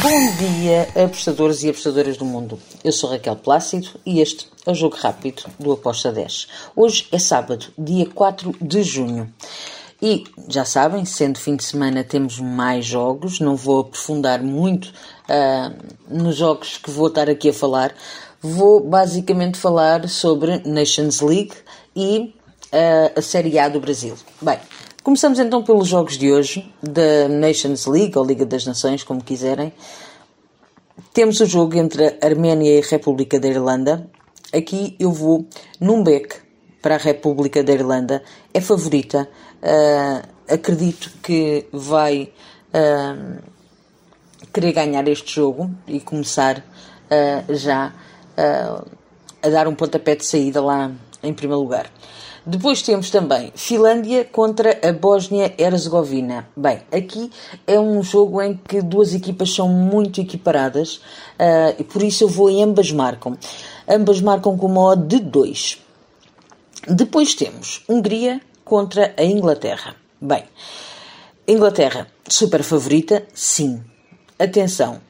Bom dia, apostadores e apostadoras do mundo. Eu sou Raquel Plácido e este é o Jogo Rápido do Aposta 10. Hoje é sábado, dia 4 de junho. E já sabem, sendo fim de semana, temos mais jogos. Não vou aprofundar muito uh, nos jogos que vou estar aqui a falar. Vou basicamente falar sobre Nations League e uh, a Série A do Brasil. Bem, Começamos então pelos jogos de hoje, da Nations League, ou Liga das Nações, como quiserem. Temos o jogo entre a Arménia e a República da Irlanda. Aqui eu vou num beck para a República da Irlanda. É favorita. Uh, acredito que vai uh, querer ganhar este jogo e começar uh, já a dar um pontapé de saída lá em primeiro lugar. Depois temos também Finlândia contra a Bósnia-Herzegovina. Bem, aqui é um jogo em que duas equipas são muito equiparadas uh, e por isso eu vou em ambas marcam. Ambas marcam com uma odd de 2. Depois temos Hungria contra a Inglaterra. Bem, Inglaterra, super favorita? Sim. Atenção,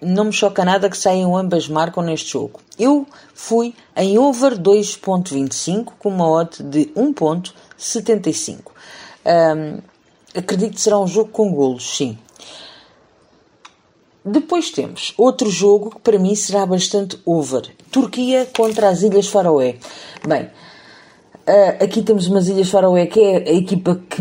não me choca nada que saiam ambas marcam neste jogo. Eu fui em over 2.25 com uma odd de 1.75. Um, acredito que será um jogo com golos, sim. Depois temos outro jogo que para mim será bastante over. Turquia contra as Ilhas Faroé. Bem, Uh, aqui temos umas Ilhas Faroé, que é a equipa que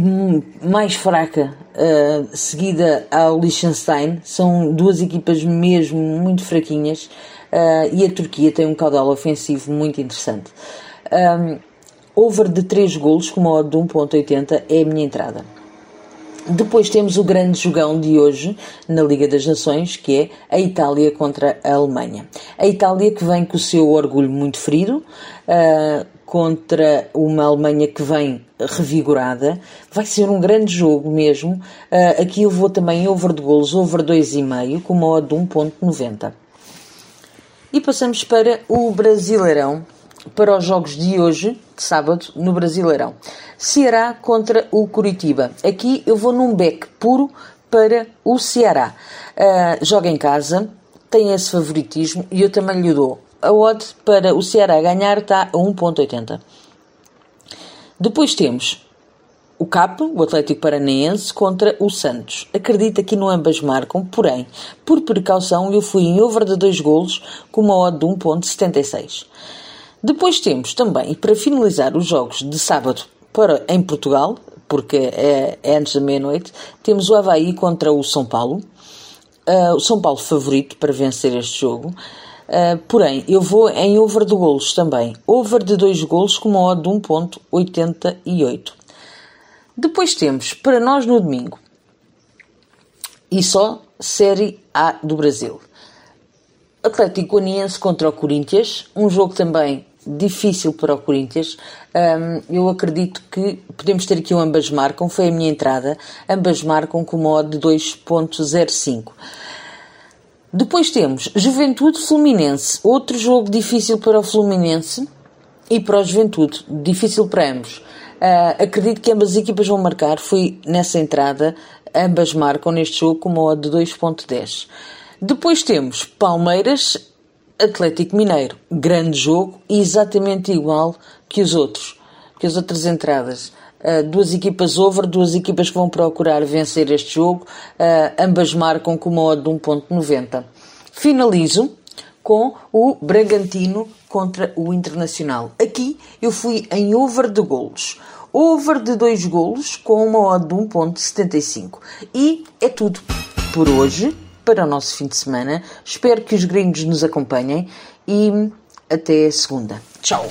mais fraca, uh, seguida ao Liechtenstein. São duas equipas mesmo muito fraquinhas. Uh, e a Turquia tem um caudal ofensivo muito interessante. Um, over de 3 golos, com uma de 1.80, é a minha entrada. Depois temos o grande jogão de hoje na Liga das Nações, que é a Itália contra a Alemanha. A Itália que vem com o seu orgulho muito ferido, uh, contra uma Alemanha que vem revigorada. Vai ser um grande jogo mesmo. Uh, aqui eu vou também over de golos, over 2,5, com uma odd de 1.90. E passamos para o Brasileirão, para os jogos de hoje, de sábado, no Brasileirão. Ceará contra o Curitiba. Aqui eu vou num back puro para o Ceará. Uh, joga em casa, tem esse favoritismo e eu também lhe dou. A odd para o Ceará ganhar está a 1.80. Depois temos o CAP, o Atlético Paranaense, contra o Santos. Acredita que no ambas marcam, porém, por precaução, eu fui em over de dois golos com uma odd de 1.76. Depois temos também, para finalizar os jogos de sábado para, em Portugal, porque é, é antes da meia-noite, temos o Havaí contra o São Paulo. Uh, o São Paulo favorito para vencer este jogo. Uh, porém, eu vou em over de golos também. Over de 2 golos com uma odd de 1.88. Depois temos, para nós no domingo, e só Série A do Brasil. Atlético Goianiense contra o Corinthians, um jogo também difícil para o Corinthians. Um, eu acredito que podemos ter aqui um ambas marcam, foi a minha entrada. Ambas marcam com uma odd de 2.05. Depois temos Juventude Fluminense, outro jogo difícil para o Fluminense e para o Juventude, difícil para ambos. Uh, acredito que ambas as equipas vão marcar, fui nessa entrada, ambas marcam neste jogo com uma odd de 2.10. Depois temos Palmeiras Atlético Mineiro, grande jogo exatamente igual que os outros, que as outras entradas. Uh, duas equipas over, duas equipas que vão procurar vencer este jogo, uh, ambas marcam com uma odd de 1.90. Finalizo com o Bragantino contra o Internacional. Aqui eu fui em over de golos. Over de dois golos com uma odd de 1.75. E é tudo por hoje para o nosso fim de semana. Espero que os gringos nos acompanhem e até segunda. Tchau!